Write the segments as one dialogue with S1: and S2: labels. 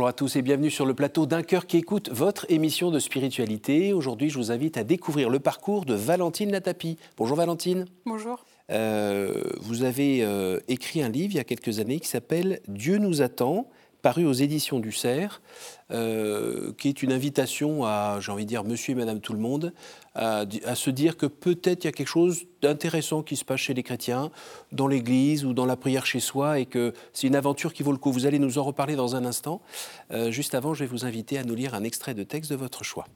S1: Bonjour à tous et bienvenue sur le plateau d'un cœur qui écoute votre émission de spiritualité. Aujourd'hui, je vous invite à découvrir le parcours de Valentine Latapi. Bonjour Valentine.
S2: Bonjour.
S1: Euh, vous avez euh, écrit un livre il y a quelques années qui s'appelle Dieu nous attend paru aux éditions du Cerf, euh, qui est une invitation à, j'ai envie de dire, monsieur et madame tout le monde, à, se dire que peut-être il y a quelque chose d'intéressant qui se passe chez les chrétiens, dans l'église ou dans la prière chez soi, et que c'est une aventure qui vaut le coup. Vous allez nous en reparler dans un instant. Euh, juste avant, je vais vous inviter à nous lire un extrait de texte de votre choix.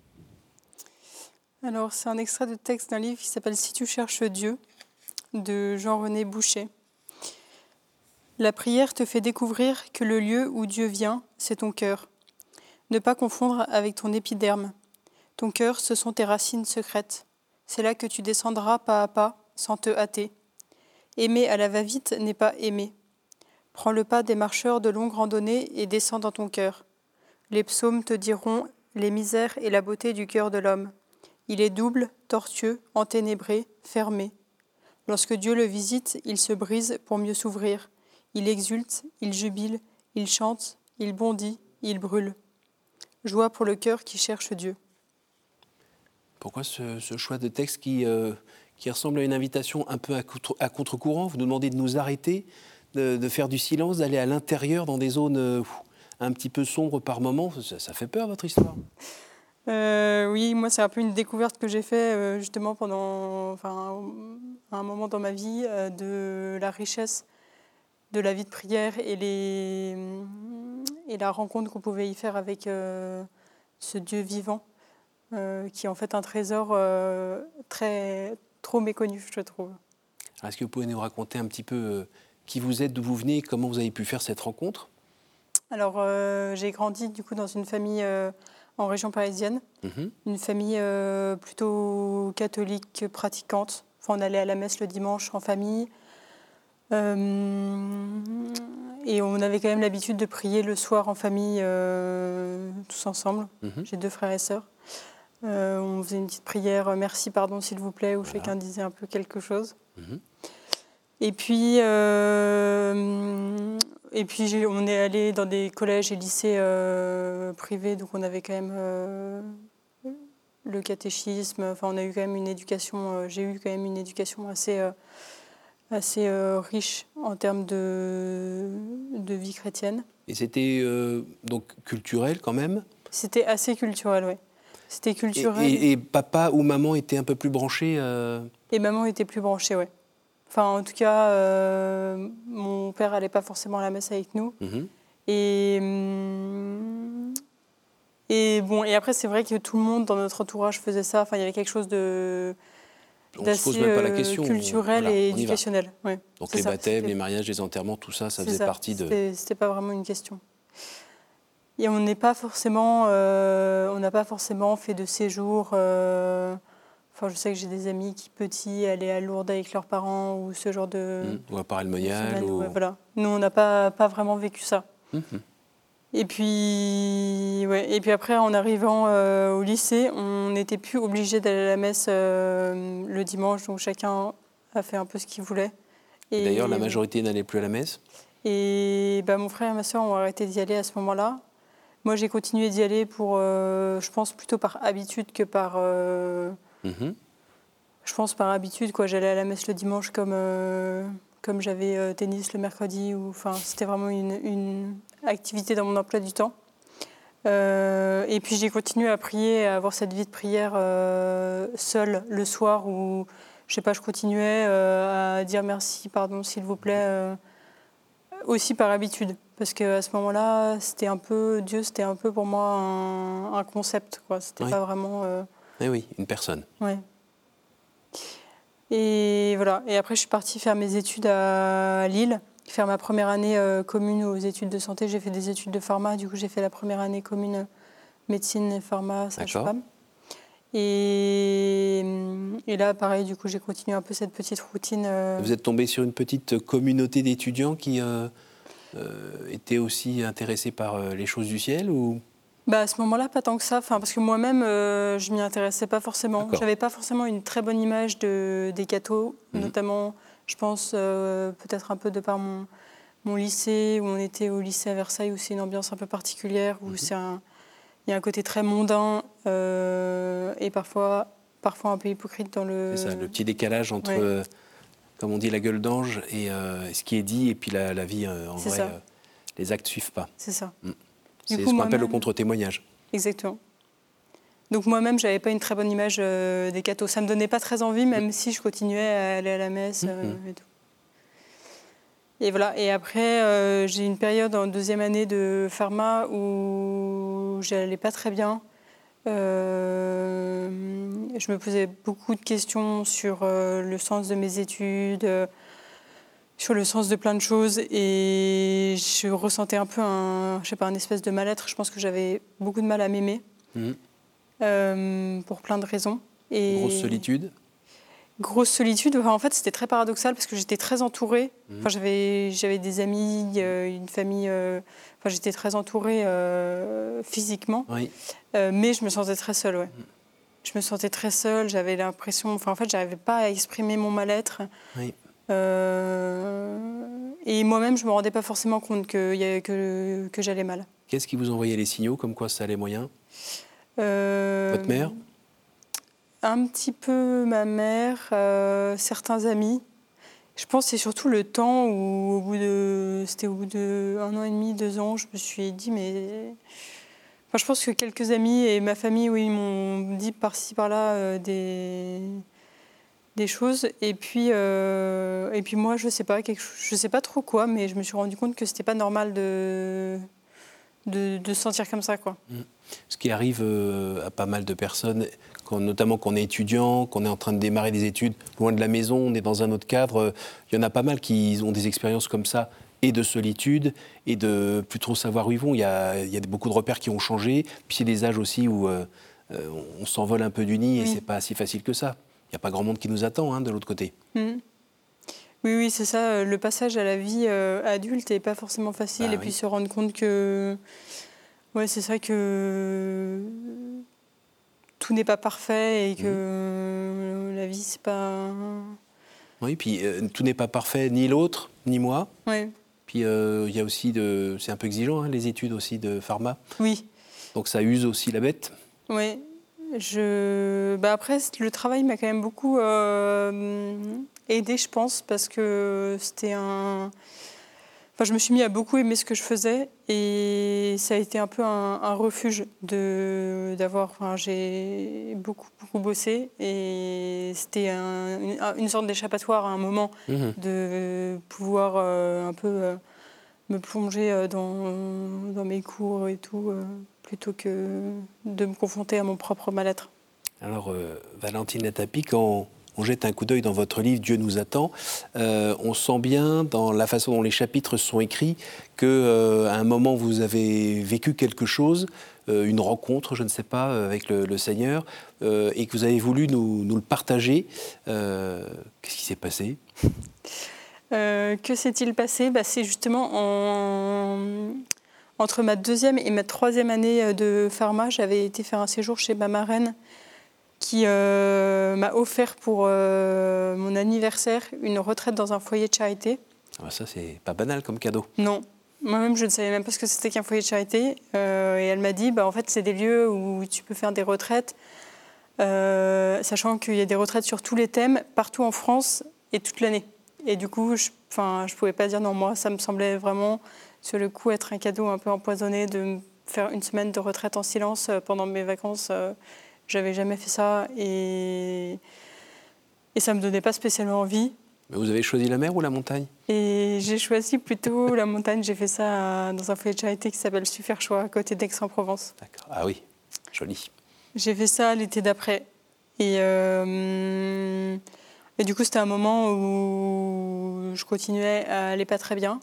S2: Alors, c'est un extrait de texte d'un livre qui s'appelle Si tu cherches Dieu, de Jean-René Boucher. La prière te fait découvrir que le lieu où Dieu vient, c'est ton cœur. Ne pas confondre avec ton épiderme. Ton cœur, ce sont tes racines secrètes. C'est là que tu descendras pas à pas, sans te hâter. Aimer à la va-vite n'est pas aimer. Prends le pas des marcheurs de longues randonnées et descends dans ton cœur. Les psaumes te diront les misères et la beauté du cœur de l'homme. Il est double, tortueux, enténébré, fermé. Lorsque Dieu le visite, il se brise pour mieux s'ouvrir. Il exulte, il jubile, il chante, il bondit, il brûle. Joie pour le cœur qui cherche Dieu.
S1: Pourquoi ce, choix de texte qui, euh, qui, ressemble à une invitation un peu à, contre-courant? Vous nous demandez de nous arrêter, de, faire du silence, d'aller à l'intérieur dans des zones euh, un petit peu sombres par moment. Ça, fait peur, votre histoire
S2: euh, oui, moi c'est un peu une découverte que j'ai fait justement pendant enfin, un moment dans ma vie de la richesse de la vie de prière et, les, et la rencontre qu'on pouvait y faire avec euh, ce Dieu vivant, euh, qui est en fait un trésor euh, très trop méconnu, je trouve.
S1: Est-ce que vous pouvez nous raconter un petit peu qui vous êtes, d'où vous venez, comment vous avez pu faire cette rencontre?
S2: Alors, j'ai grandi du coup dans une famille en région parisienne, mhm. une famille plutôt catholique, pratiquante. Enfin, on allait à la messe le dimanche en famille. Euh, et on avait quand même l'habitude de prier le soir en famille, euh, tous ensemble. Mhm. J'ai deux frères et sœurs. Euh, on faisait une petite prière, merci, pardon, s'il vous plaît, où chacun disait un peu quelque chose. Mhm. Et puis, et puis on est allé dans des collèges et lycées privés, donc on avait quand même le catéchisme. Enfin, on a eu quand même une éducation. J'ai eu quand même une éducation assez assez euh, riche en termes de, de vie chrétienne.
S1: Et c'était euh, donc culturel quand même?
S2: C'était assez culturel, oui. C'était culturel.
S1: Et, papa ou maman étaient un peu plus branchés euh?
S2: Et maman était plus branchée, oui. Enfin, en tout cas, mon père n'allait pas forcément à la messe avec nous. Mhm. Et, hum, et bon, et après, c'est vrai que tout le monde dans notre entourage faisait ça. Enfin, il y avait quelque chose de
S1: on ne se pose même pas la euh, question.
S2: Culturel et éducationnel.
S1: Donc les baptêmes, les mariages, les enterrements, tout ça, ça faisait partie de.
S2: C'était pas vraiment une question. Et on n'est pas forcément, euh, on n'a pas forcément fait de séjour. Euh, enfin, je sais que j'ai des amis qui petits allaient à Lourdes avec leurs parents ou ce genre de.
S1: Mmh. Ou à Paray-le-Monial. Ou...
S2: voilà. Nous, on n'a pas, pas vraiment vécu ça. Mmh. Et puis, ouais, et puis après, en arrivant euh, au lycée, on n'était plus obligé d'aller à la messe euh, le dimanche, donc chacun a fait un peu ce qu'il voulait.
S1: D'ailleurs, la majorité n'allait plus à la messe?
S2: Et bah, mon frère et ma soeur ont arrêté d'y aller à ce moment-là. Moi, j'ai continué d'y aller pour, euh, je pense, plutôt par habitude que par... Mhm. Je pense par habitude, quoi. J'allais à la messe le dimanche comme, comme j'avais tennis le mercredi. Ou, enfin, c'était vraiment une, une, activité dans mon emploi du temps. Euh, et puis j'ai continué à prier, à avoir cette vie de prière euh, seule le soir où, je sais pas, je continuais euh, à dire merci, pardon, s'il vous plaît, aussi par habitude. Parce qu'à ce moment-là, c'était un peu, Dieu, c'était un peu pour moi un, concept, quoi. C'était pas vraiment.
S1: Eh oui, une personne.
S2: Et voilà. Et après, je suis partie faire mes études à Lille faire ma première année euh, commune aux études de santé. J'ai fait des études de pharma, du coup j'ai fait la première année commune euh, médecine et pharma, sage-femme. Et, euh, et, là, pareil, du coup, j'ai continué un peu cette petite routine.
S1: Vous êtes tombé sur une petite communauté d'étudiants qui euh, étaient aussi intéressés par les choses du ciel ou?
S2: Bah à ce moment-là, pas tant que ça. Enfin, parce que moi-même, je m'y intéressais pas forcément. J'avais pas forcément une très bonne image de, des cathos, mmh. notamment je pense euh, peut-être un peu de par mon, mon lycée, où on était au lycée à Versailles, où c'est une ambiance un peu particulière, où un, il y a un côté très mondain et parfois, parfois un peu hypocrite dans le.
S1: C'est ça, le petit décalage entre, comme on dit, la gueule d'ange et ce qui est dit, et puis la, la vie en vrai. les actes suivent pas.
S2: C'est ça. Mm.
S1: C'est ce qu'on appelle le contre-témoignage.
S2: Exactement. Donc moi-même, j'avais pas une très bonne image euh, des cathos. Ça me donnait pas très envie, même si je continuais à aller à la messe euh, mm-hmm. et tout. Et voilà. Et après, euh, j'ai une période en deuxième année de pharma où j'allais pas très bien. je me posais beaucoup de questions sur le sens de mes études, sur le sens de plein de choses, et je ressentais un peu un, je sais pas, un espèce de mal-être. Je pense que j'avais beaucoup de mal à m'aimer. Mm-hmm. Euh, pour plein de raisons.
S1: Et grosse solitude
S2: Grosse solitude. en fait, c'était très paradoxal parce que j'étais très entourée. Mhm. Enfin, j'avais, j'avais des amis, euh, une famille. Euh, enfin, j'étais très entourée physiquement. Oui. mais je me sentais très seule, ouais. Mhm. Je me sentais très seule. J'avais l'impression. Enfin, en fait, j'arrivais pas à exprimer mon mal-être. Oui. et moi-même, je me rendais pas forcément compte que, que, que j'allais mal.
S1: Qu'est-ce qui vous envoyait les signaux comme quoi ça allait moyen? Votre mère?
S2: Un petit peu ma mère, euh, certains amis. Je pense que c'est surtout le temps où, au bout de, c'était au bout de un an et demi, deux ans, je me suis dit, mais. Enfin, je pense que quelques amis et ma famille, oui, m'ont dit par-ci, par-là euh, des, des choses. Et puis, et puis moi, je sais pas, quelque, je sais pas trop quoi, mais je me suis rendu compte que c'était pas normal de, de, de, se sentir comme ça, quoi. Mmh
S1: ce qui arrive euh, à pas mal de personnes, notamment quand on est étudiant, qu'on est en train de démarrer des études loin de la maison, on est dans un autre cadre. Euh, il y en a pas mal qui ont des expériences comme ça et de solitude et de plus trop savoir où ils vont. Il y a, beaucoup de repères qui ont changé. Puis c'est des âges aussi où euh, on s'envole un peu du nid et c'est pas si facile que ça. Il n'y a pas grand monde qui nous attend hein, de l'autre côté.
S2: Mmh. Oui, oui, c'est ça. Le passage à la vie adulte n'est pas forcément facile. Ah et puis se rendre compte que oui, c'est ça que tout n'est pas parfait et que mmh. la vie, c'est pas.
S1: Oui, puis euh, tout n'est pas parfait, ni l'autre, ni moi.
S2: Oui.
S1: Puis euh, il y a aussi de. C'est un peu exigeant, hein, les études aussi de pharma.
S2: Oui.
S1: Donc ça use aussi la bête.
S2: Oui. Je... Bah après, le travail m'a quand même beaucoup euh, aidé, je pense, parce que c'était un je me suis mis à beaucoup aimer ce que je faisais et ça a été un peu un, refuge de d'avoir. Enfin, j'ai beaucoup beaucoup bossé et c'était une, sorte d'échappatoire à un moment mmh. de pouvoir euh, un peu euh, me plonger euh, dans, dans, mes cours et tout plutôt que de me confronter à mon propre mal-être.
S1: Alors, Valentine Latapi, quand on jette un coup d'œil dans votre livre Dieu nous attend, euh, on sent bien dans la façon dont les chapitres sont écrits que euh, à un moment vous avez vécu quelque chose, euh, une rencontre, je ne sais pas, avec le, Seigneur, et que vous avez voulu nous, le partager. Qu'est-ce qui s'est passé?
S2: Que s'est-il passé? Bah, C'est justement entre ma deuxième et ma troisième année de pharma, j'avais été faire un séjour chez ma marraine qui euh, m'a offert pour euh, mon anniversaire une retraite dans un foyer de charité.
S1: Ah, ça, c'est pas banal comme cadeau.
S2: Non. Moi-même, je ne savais même pas ce que c'était qu'un foyer de charité. Euh, et elle m'a dit, bah, en fait, c'est des lieux où tu peux faire des retraites, sachant qu'il y a des retraites sur tous les thèmes, partout en France et toute l'année. Et du coup, je ne pouvais pas dire non. Moi, ça me semblait vraiment, sur le coup, être un cadeau un peu empoisonné de faire une semaine de retraite en silence pendant mes vacances j'avais jamais fait ça et, et ça me donnait pas spécialement envie.
S1: Mais vous avez choisi la mer ou la montagne?
S2: Et j'ai choisi plutôt la montagne. J'ai fait ça dans un foyer de charité qui s'appelle Choix, à côté d'Aix-en-Provence.
S1: D'accord. Ah oui, joli.
S2: J'ai fait ça l'été d'après. Et, euh, et du coup, c'était un moment où je continuais à aller pas très bien.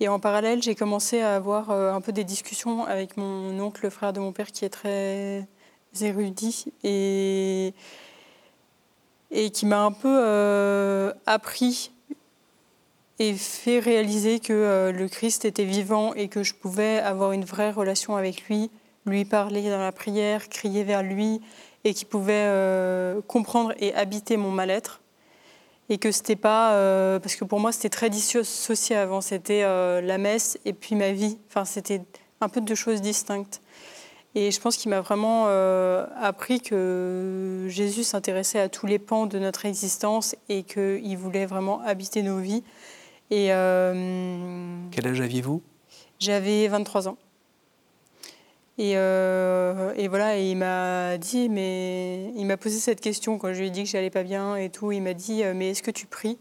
S2: Et en parallèle, j'ai commencé à avoir euh, un peu des discussions avec mon oncle, le frère de mon père, qui est très érudits et, et qui m'a un peu euh, appris et fait réaliser que euh, le Christ était vivant et que je pouvais avoir une vraie relation avec lui, lui parler dans la prière, crier vers lui et qui pouvait euh, comprendre et habiter mon mal-être. et que c'était pas parce que pour moi c'était très dissocié avant. C'était la messe et puis ma vie. Enfin c'était un peu deux choses distinctes et je pense qu'il m'a vraiment euh, appris que Jésus s'intéressait à tous les pans de notre existence et qu'il voulait vraiment habiter nos vies et
S1: quel âge aviez-vous?
S2: J'avais 23 ans et, euh, et, voilà, et il m'a dit, mais il m'a posé cette question quand je lui ai dit que j'allais pas bien et tout. Il m'a dit, euh, mais est-ce que tu pries?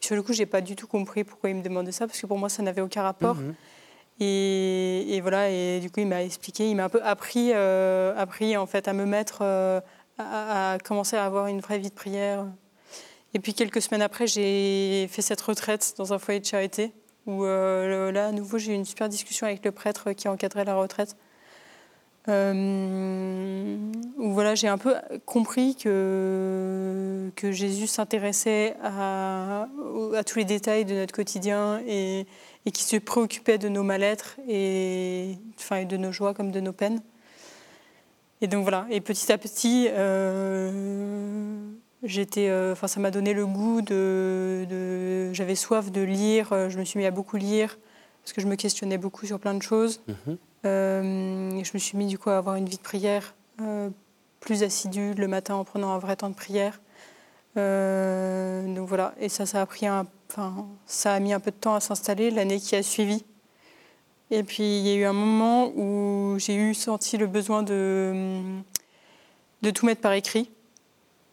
S2: Sur le coup, j'ai pas du tout compris pourquoi il me demandait ça, parce que pour moi, ça n'avait aucun rapport. Mhm. Et, voilà, et du coup, il m'a expliqué, il m'a un peu appris, euh, appris en fait à me mettre, à, à, commencer à avoir une vraie vie de prière. Et puis quelques semaines après, j'ai fait cette retraite dans un foyer de charité, où là, à nouveau, j'ai eu une super discussion avec le prêtre qui encadrait la retraite. Euh, voilà, j'ai un peu compris que, Jésus s'intéressait à, tous les détails de notre quotidien et, et qui se préoccupait de nos mal-être et, enfin, de nos joies comme de nos peines. Et donc voilà, et petit à petit, euh, j'étais, euh, ça m'a donné le goût de, de j'avais soif de lire, je me suis mis à beaucoup lire parce que je me questionnais beaucoup sur plein de choses. Mm-hmm. Euh, je me suis mis du coup à avoir une vie de prière euh, plus assidue le matin en prenant un vrai temps de prière. Euh, donc voilà, et ça, ça a pris un, enfin, ça a mis un peu de temps à s'installer l'année qui a suivi. Et puis il y a eu un moment où j'ai eu senti le besoin de, de tout mettre par écrit.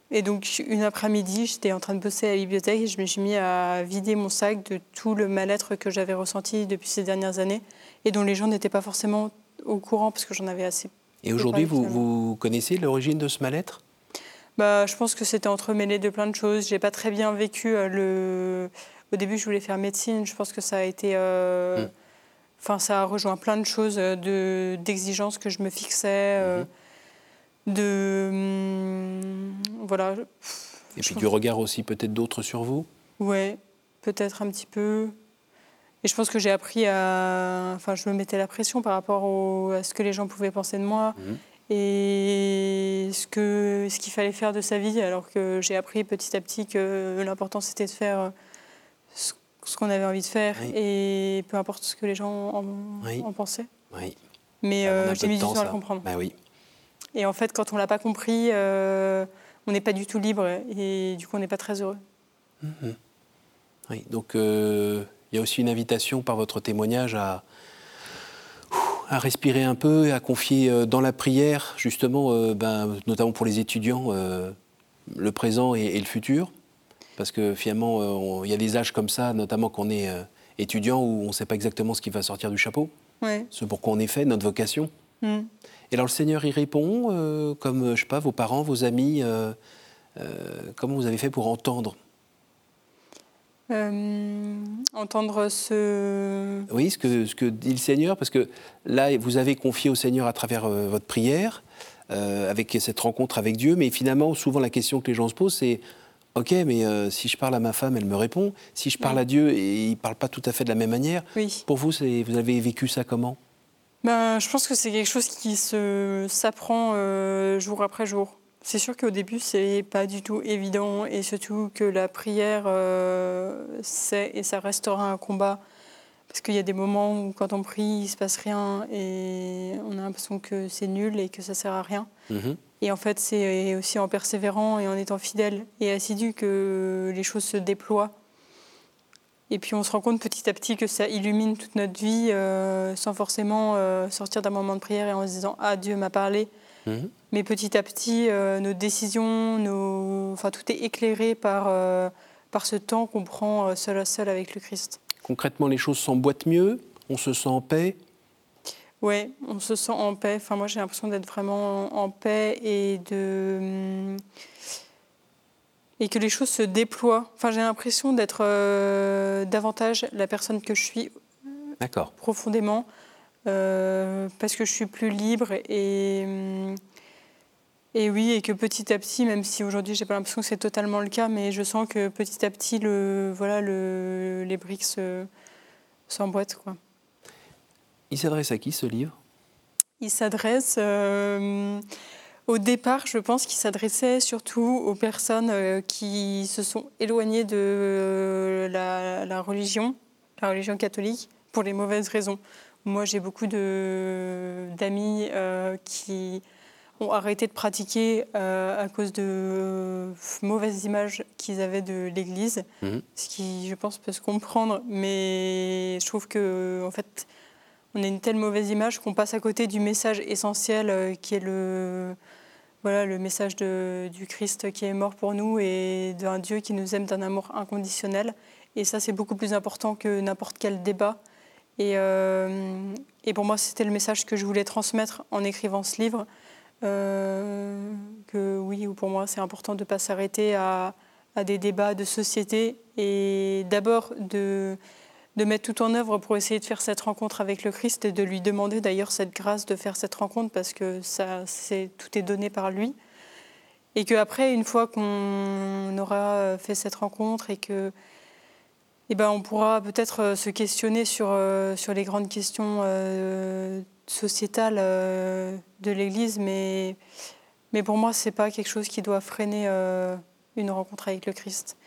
S2: Et donc, une après-midi, j'étais en train de bosser à la bibliothèque et je me suis mis à vider mon sac de tout le mal-être que j'avais ressenti depuis ces dernières années et dont les gens n'étaient pas forcément au courant parce que j'en avais assez.
S1: Et aujourd'hui, vous, vous, connaissez l'origine de ce mal-être?
S2: Bah, Je pense que c'était entremêlé de plein de choses. Je n'ai pas très bien vécu euh, le. Au début, je voulais faire médecine. Je pense que ça a été. Euh, hmm. Enfin, ça a rejoint plein de choses euh, d'exigences que je me fixais. Hmm de hum, voilà.
S1: Et puis du regard aussi peut-être d'autres sur vous?
S2: Ouais, peut-être un petit peu. Et je pense que j'ai appris à, enfin, je me mettais la pression par rapport à ce que les gens pouvaient penser de moi mhm. et ce que ce qu'il fallait faire de sa vie, alors que j'ai appris petit à petit que l'important c'était de faire ce, qu'on avait envie de faire et peu importe ce que les gens en, pensaient.
S1: Oui.
S2: Mais euh, j'ai mis du temps à le comprendre.
S1: Bah oui.
S2: Et en fait, quand on ne l'a pas compris, euh, on n'est pas du tout libre et du coup, on n'est pas très heureux.
S1: Mhm. Oui, donc euh, il y a aussi une invitation par votre témoignage à, à respirer un peu et à confier euh, dans la prière, justement, ben, notamment pour les étudiants, le présent et, le futur. Parce que finalement, il y a des âges comme ça, notamment quand on est étudiant, où on ne sait pas exactement ce qui va sortir du chapeau.
S2: Ouais.
S1: Ce pourquoi on est fait, notre vocation.
S2: Mm.
S1: Et alors le Seigneur y répond, euh, comme, je sais pas, vos parents, vos amis, euh, euh, comment vous avez fait pour entendre?
S2: Entendre ce...
S1: Oui, ce que, ce que dit le Seigneur, parce que là, vous avez confié au Seigneur à travers votre prière, avec cette rencontre avec Dieu, mais finalement, souvent la question que les gens se posent, c'est Ok, mais si je parle à ma femme, elle me répond. Si je parle à Dieu, et il ne parle pas tout à fait de la même manière.
S2: Oui.
S1: Pour vous, vous avez vécu ça comment?
S2: Ben, Je pense que c'est quelque chose qui s'apprend euh, jour après jour. C'est sûr qu'au début, c'est pas du tout évident et surtout que la prière, euh, c'est et ça restera un combat. Parce qu'il y a des moments où, quand on prie, il ne se passe rien et on a l'impression que c'est nul et que ça sert à rien. Mm-hmm. Et en fait, c'est aussi en persévérant et en étant fidèle et assidu que les choses se déploient et puis on se rend compte petit à petit que ça illumine toute notre vie euh, sans forcément euh, sortir d'un moment de prière et en se disant Ah, Dieu m'a parlé. Mhm. Mais petit à petit, euh, nos décisions, nos... Enfin, tout est éclairé par, par ce temps qu'on prend seul à seul avec le Christ.
S1: Concrètement, les choses s'emboîtent mieux On se sent en paix?
S2: Oui, on se sent en paix. Enfin, moi, j'ai l'impression d'être vraiment en paix et de. Hum, et que les choses se déploient. Enfin, j'ai l'impression d'être euh, davantage la personne que je suis profondément, euh, parce que je suis plus libre et, mm, et oui, et que petit à petit, même si aujourd'hui j'ai pas l'impression que c'est totalement le cas, mais je sens que petit à petit, le, voilà, le, les briques s'emboîtent. Quoi.
S1: Il s'adresse à qui ce livre?
S2: Il s'adresse. Euh, Au départ, je pense qu'il s'adressait surtout aux personnes euh, qui se sont éloignées de euh, la, religion, la religion catholique, pour les mauvaises raisons. Moi, j'ai beaucoup d'amis euh, qui ont arrêté de pratiquer à cause de mauvaises images qu'ils avaient de l'Église, mhm. ce qui, je pense, peut se comprendre. Mais je trouve que, en fait, on a une telle mauvaise image qu'on passe à côté du message essentiel qui est le voilà, le message du Christ qui est mort pour nous et d'un Dieu qui nous aime d'un amour inconditionnel. Et ça, c'est beaucoup plus important que n'importe quel débat. Et, euh, pour moi, c'était le message que je voulais transmettre en écrivant ce livre. Euh, que oui, pour moi, c'est important de ne pas s'arrêter à, des débats de société et d'abord de de mettre tout en œuvre pour essayer de faire cette rencontre avec le Christ et de lui demander d'ailleurs cette grâce de faire cette rencontre parce que ça, tout est donné par lui. Et qu'après, une fois qu'on aura fait cette rencontre et que eh ben, on pourra peut-être euh, se questionner sur, euh, sur les grandes questions euh, sociétales de l'Église, mais, mais pour moi, ce n'est pas quelque chose qui doit freiner une rencontre avec le Christ,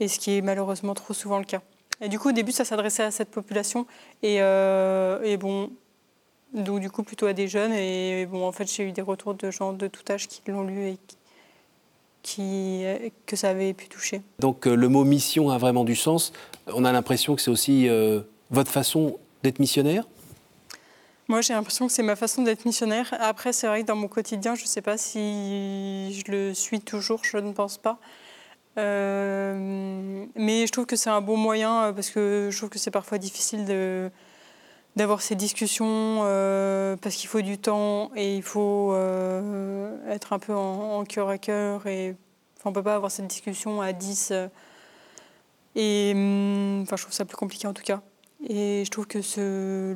S2: et ce qui est malheureusement trop souvent le cas. Et du coup, au début, ça s'adressait à cette population. Et, euh, bon, donc du coup, plutôt à des jeunes. Et bon, en fait, j'ai eu des retours de gens de tout âge qui l'ont lu et qui, que ça avait pu toucher.
S1: Donc euh, le mot mission a vraiment du sens. On a l'impression que c'est aussi euh, votre façon d'être missionnaire?
S2: Moi, j'ai l'impression que c'est ma façon d'être missionnaire. Après, c'est vrai que dans mon quotidien, je ne sais pas si je le suis toujours, je ne pense pas. Euh, mais je trouve que c'est un bon moyen euh, parce que je trouve que c'est parfois difficile d'avoir ces discussions euh, parce qu'il faut du temps et il faut être un peu en, cœur à cœur et enfin, on peut pas avoir cette discussion à 10 et hum, enfin je trouve ça plus compliqué en tout cas et je trouve que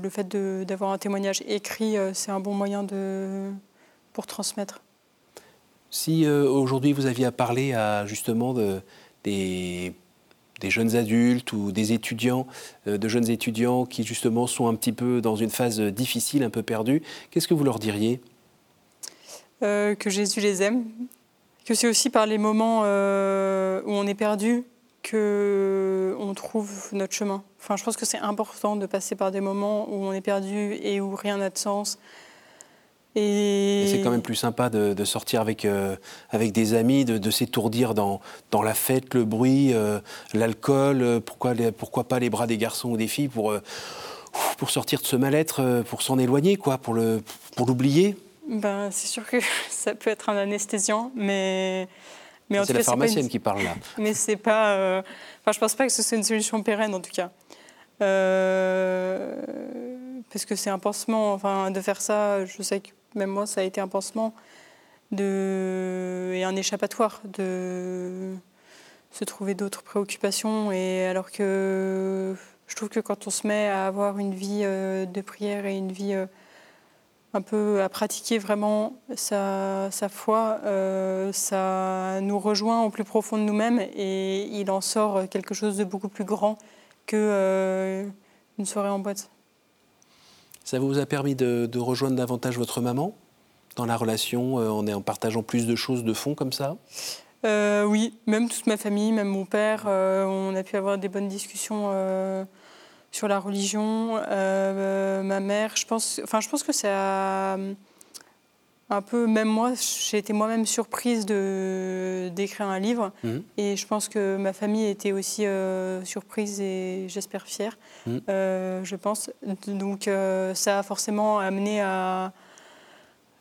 S2: le fait d'avoir un témoignage écrit c'est un bon moyen de, pour transmettre.
S1: Si euh, aujourd'hui vous aviez à parler à justement des, jeunes adultes ou des étudiants, euh, de jeunes étudiants qui justement sont un petit peu dans une phase difficile, un peu perdue, qu'est-ce que vous leur diriez?
S2: Euh, Que Jésus les aime, que c'est aussi par les moments où on est perdu que on trouve notre chemin. Enfin, je pense que c'est important de passer par des moments où on est perdu et où rien n'a de sens,
S1: et, c'est quand même plus sympa de, sortir avec, euh, avec des amis, de, s'étourdir dans, dans la fête, le bruit, euh, l'alcool, euh, pourquoi, pourquoi pas les bras des garçons ou des filles pour, pour sortir de ce mal-être, pour s'en éloigner, quoi, pour l'oublier
S2: pour ben, C'est sûr que ça peut être un anesthésiant, mais...
S1: mais c'est la pharmacienne qui parle là.
S2: Mais c'est pas... Enfin, je pense pas que ce soit une solution pérenne, en tout cas. parce que c'est un pansement, enfin, de faire ça, je sais que même moi, ça a été un pansement et un échappatoire de se trouver d'autres préoccupations. Et alors que je trouve que quand on se met à avoir une vie euh, de prière et une vie euh, un peu à pratiquer vraiment sa, sa foi, euh, ça nous rejoint au plus profond de nous-mêmes et il en sort quelque chose de beaucoup plus grand que une soirée en boîte.
S1: Ça vous a permis de, rejoindre davantage votre maman dans la relation euh, en, en partageant plus de choses de fond comme ça?
S2: Euh, Oui, même toute ma famille, même mon père, euh, on a pu avoir des bonnes discussions sur la religion. ma mère, je pense, enfin, je pense que ça un peu, même moi, j'ai été moi-même surprise de, d'écrire un livre. Mhm. Et je pense que ma famille était aussi euh, surprise et j'espère fière, mhm. euh, je pense. Donc euh, ça a forcément amené à,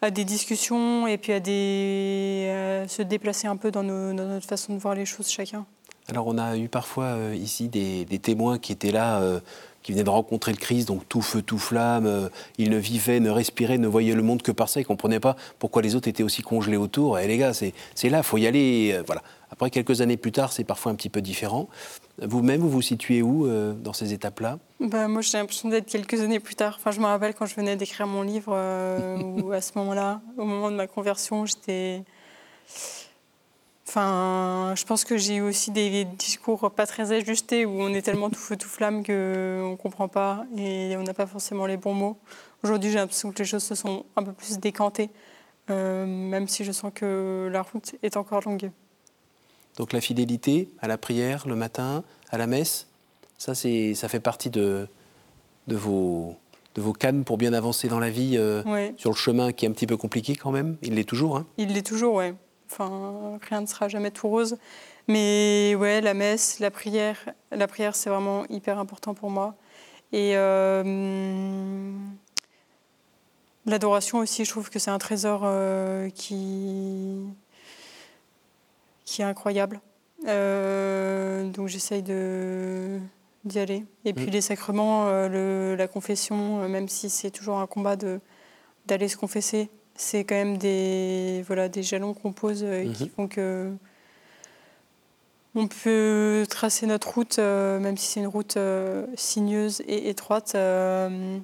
S2: à, des discussions et puis à, des, se déplacer un peu dans, dans, notre façon de voir les choses chacun.
S1: Alors on a eu parfois ici des, des, témoins qui étaient là qui venait de rencontrer le Christ, donc tout feu, tout flamme. Euh, il ne vivait, ne respirait, ne voyait le monde que par ça. Il ne comprenait pas pourquoi les autres étaient aussi congelés autour. Et eh, les gars, c'est là, il faut y aller. Euh, voilà. Après, quelques années plus tard, c'est parfois un petit peu différent. Vous-même, vous vous situez où euh, dans ces étapes-là?
S2: Bah, Moi, j'ai l'impression d'être quelques années plus tard. Enfin, je me rappelle quand je venais d'écrire mon livre, où à ce moment-là, au moment de ma conversion, j'étais Enfin, je pense que j'ai eu aussi des discours pas très ajustés où on est tellement tout feu tout flamme qu'on ne comprend pas et on n'a pas forcément les bons mots. Aujourd'hui, j'ai l'impression que les choses se sont un peu plus décantées. même si je sens que la route est encore longue.
S1: Donc la fidélité à la prière le matin, à la messe, ça, ça fait partie de, de, vos, de vos cannes pour bien avancer dans la vie sur le chemin qui est un petit peu compliqué quand même. Il l'est toujours. Hein
S2: Il l'est toujours, oui. Enfin, rien ne sera jamais tout rose. Mais ouais, la messe, la prière, la prière, c'est vraiment hyper important pour moi. Et euh, l'adoration aussi, je trouve que c'est un trésor euh, qui, qui est incroyable. Euh, donc j'essaye de d'y aller. Et puis mm. les sacrements, le, la confession, même si c'est toujours un combat de d'aller se confesser, c'est quand même des voilà des jalons qu'on pose qui mm-hmm. font que on peut tracer notre route, euh, même si c'est une route euh, sinueuse et étroite, euh,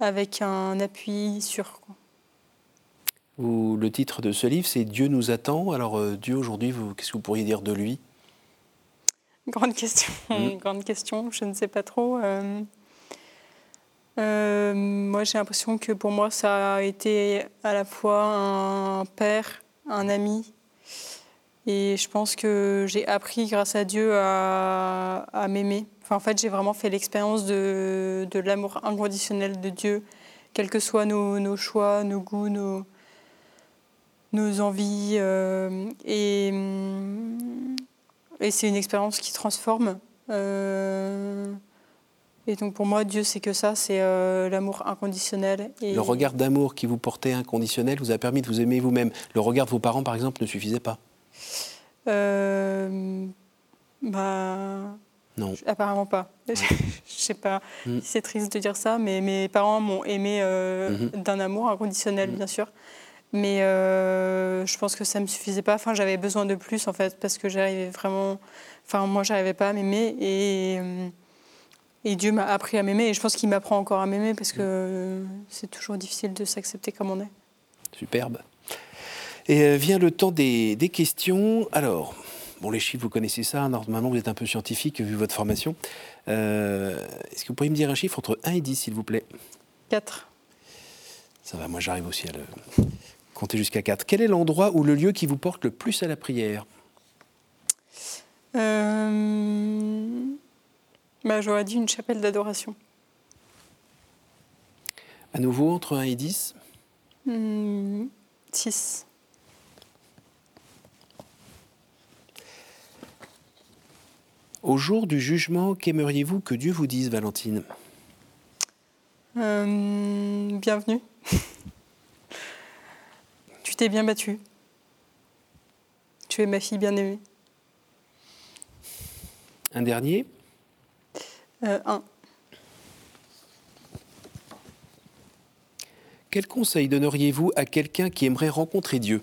S2: avec un appui sûr.
S1: le titre de ce livre, c'est Dieu nous attend. Alors Dieu aujourd'hui, qu'est-ce que vous pourriez dire de lui?
S2: Grande question, mmh. grande question. Je ne sais pas trop. Moi, j'ai l'impression que pour moi, ça a été à la fois un père, un ami, et je pense que j'ai appris grâce à Dieu à, m'aimer. Enfin, en fait, j'ai vraiment fait l'expérience de, l'amour inconditionnel de Dieu, quels que soient nos, choix, nos goûts, nos, envies. Euh, et, et c'est une expérience qui transforme. Euh, et donc pour moi, Dieu, c'est que ça, c'est euh, l'amour inconditionnel.
S1: Et... Le regard d'amour qui vous portait inconditionnel vous a permis de vous aimer vous-même. Le regard de vos parents, par exemple, ne suffisait pas.
S2: Euh, bah,
S1: non.
S2: Apparemment pas. je sais pas mm. c'est triste de dire ça, mais mes parents m'ont aimé euh, mm-hmm. d'un amour inconditionnel, mm. bien sûr. Mais euh, je pense que ça me suffisait pas. Enfin, j'avais besoin de plus, en fait, parce que j'arrivais vraiment. Enfin, moi, j'arrivais pas à m'aimer. Et, et Dieu m'a appris à m'aimer. Et je pense qu'il m'apprend encore à m'aimer, parce que c'est toujours difficile de s'accepter comme on est.
S1: Superbe. Et euh, vient le temps des, questions. Alors, bon, les chiffres, vous connaissez ça. Normalement, vous êtes un peu scientifique vu votre formation. Euh, est-ce que vous pourriez me dire un chiffre entre 1 et 10, s'il vous plaît?
S2: 4.
S1: Ça va, moi j'arrive aussi à le compter jusqu'à 4. Quel est l'endroit ou le lieu qui vous porte le plus à la prière?
S2: Euh... bah, J'aurais dit une chapelle d'adoration.
S1: À nouveau, entre 1 et 10
S2: 6.
S1: Au jour du jugement, qu'aimeriez-vous que Dieu vous dise, Valentine?
S2: Euh, Bienvenue. tu t'es bien battue. Tu es ma fille bien-aimée.
S1: Un dernier?
S2: Euh, Un.
S1: Quel conseil donneriez-vous à quelqu'un qui aimerait rencontrer Dieu?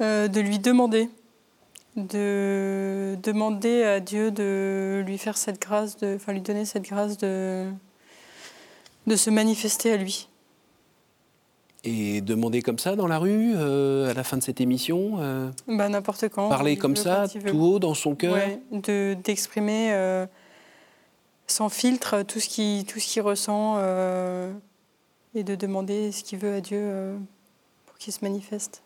S2: Euh, De lui demander de demander à Dieu de lui faire cette grâce, de, enfin lui donner cette grâce de, de se manifester à lui.
S1: Et demander comme ça dans la rue, euh, à la fin de cette émission
S2: euh, bah, N'importe quand.
S1: Parler comme ça, tout haut, dans son cœur
S2: de, D'exprimer euh, sans filtre tout ce qu'il qui ressent et de demander ce qu'il veut à Dieu pour qu'il se manifeste.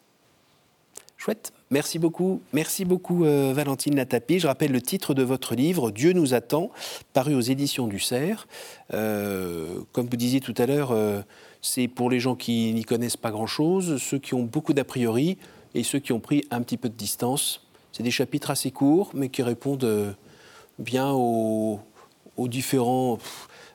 S1: Chouette. Merci beaucoup. Merci beaucoup, euh, Valentine Latapi. Je rappelle le titre de votre livre, Dieu nous attend, paru aux éditions du Cerf. Euh, comme vous disiez tout à l'heure, euh, c'est pour les gens qui n'y connaissent pas grand-chose, ceux qui ont beaucoup d'a priori et ceux qui ont pris un petit peu de distance. C'est des chapitres assez courts, mais qui répondent bien aux, aux différents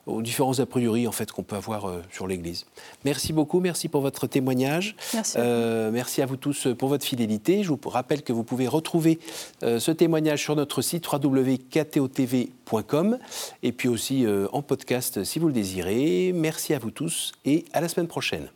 S1: aux différents a priori en fait qu'on peut avoir euh, sur l'Église. Merci beaucoup, merci pour votre témoignage.
S2: Merci.
S1: Euh, merci à vous tous pour votre fidélité. Je vous rappelle que vous pouvez retrouver euh, ce témoignage sur notre site www.ktotv.com et puis aussi en podcast si vous le désirez. Merci à vous tous et à la semaine prochaine.